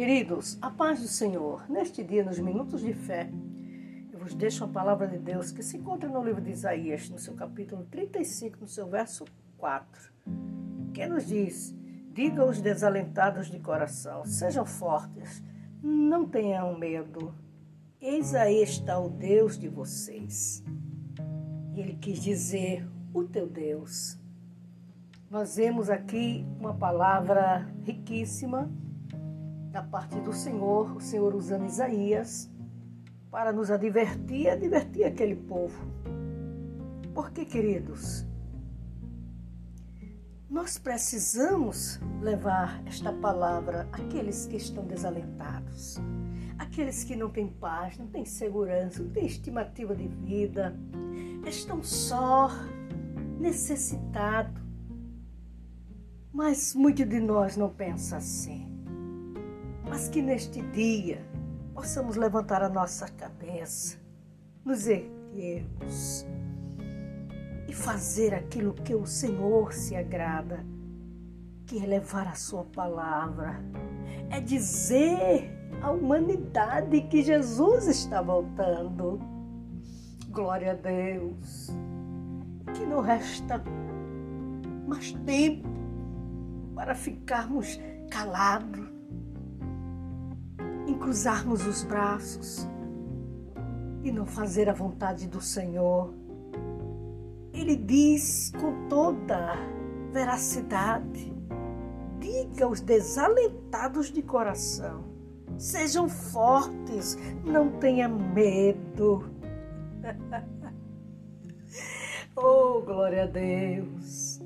Queridos, a paz do Senhor, neste dia, nos minutos de fé, eu vos deixo a palavra de Deus que se encontra no livro de Isaías, no seu capítulo 35, no seu verso 4, que nos diz: Diga aos desalentados de coração, sejam fortes, não tenham medo, eis aí está o Deus de vocês. Ele quis dizer: o teu Deus. Nós vemos aqui uma palavra riquíssima da parte do Senhor, o Senhor usando Isaías para nos advertir advertir aquele povo. Porque, queridos, nós precisamos levar esta palavra àqueles que estão desalentados, aqueles que não têm paz, não têm segurança, não têm estimativa de vida, estão só, necessitados. Mas muitos de nós não pensa assim. Mas que neste dia possamos levantar a nossa cabeça, nos erguermos e fazer aquilo que o Senhor se agrada, que é levar a sua palavra, é dizer à humanidade que Jesus está voltando. Glória a Deus. Que não resta mais tempo para ficarmos calados, cruzarmos os braços e não fazer a vontade do Senhor ele diz com toda veracidade: diga aos desalentados de coração, sejam fortes, não tenha medo. oh, glória a Deus!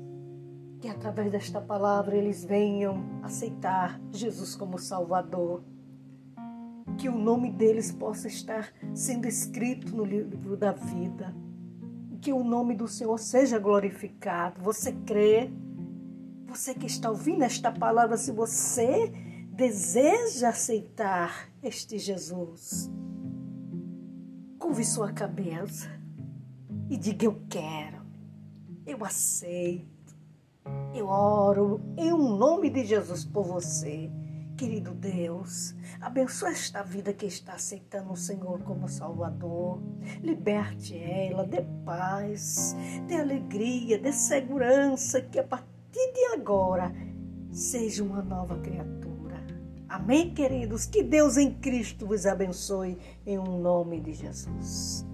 Que através desta palavra eles venham aceitar Jesus como Salvador. Que o nome deles possa estar sendo escrito no livro da vida que o nome do Senhor seja glorificado. Você crê? Você que está ouvindo esta palavra, se você deseja aceitar este Jesus, curve sua cabeça e diga: Eu quero, eu aceito, eu oro em um nome de Jesus por você. Querido Deus, abençoe esta vida que está aceitando o Senhor como Salvador. Liberte ela, dê paz, dê alegria, dê segurança, que a partir de agora seja uma nova criatura. Amém, queridos? Que Deus em Cristo vos abençoe em um nome de Jesus.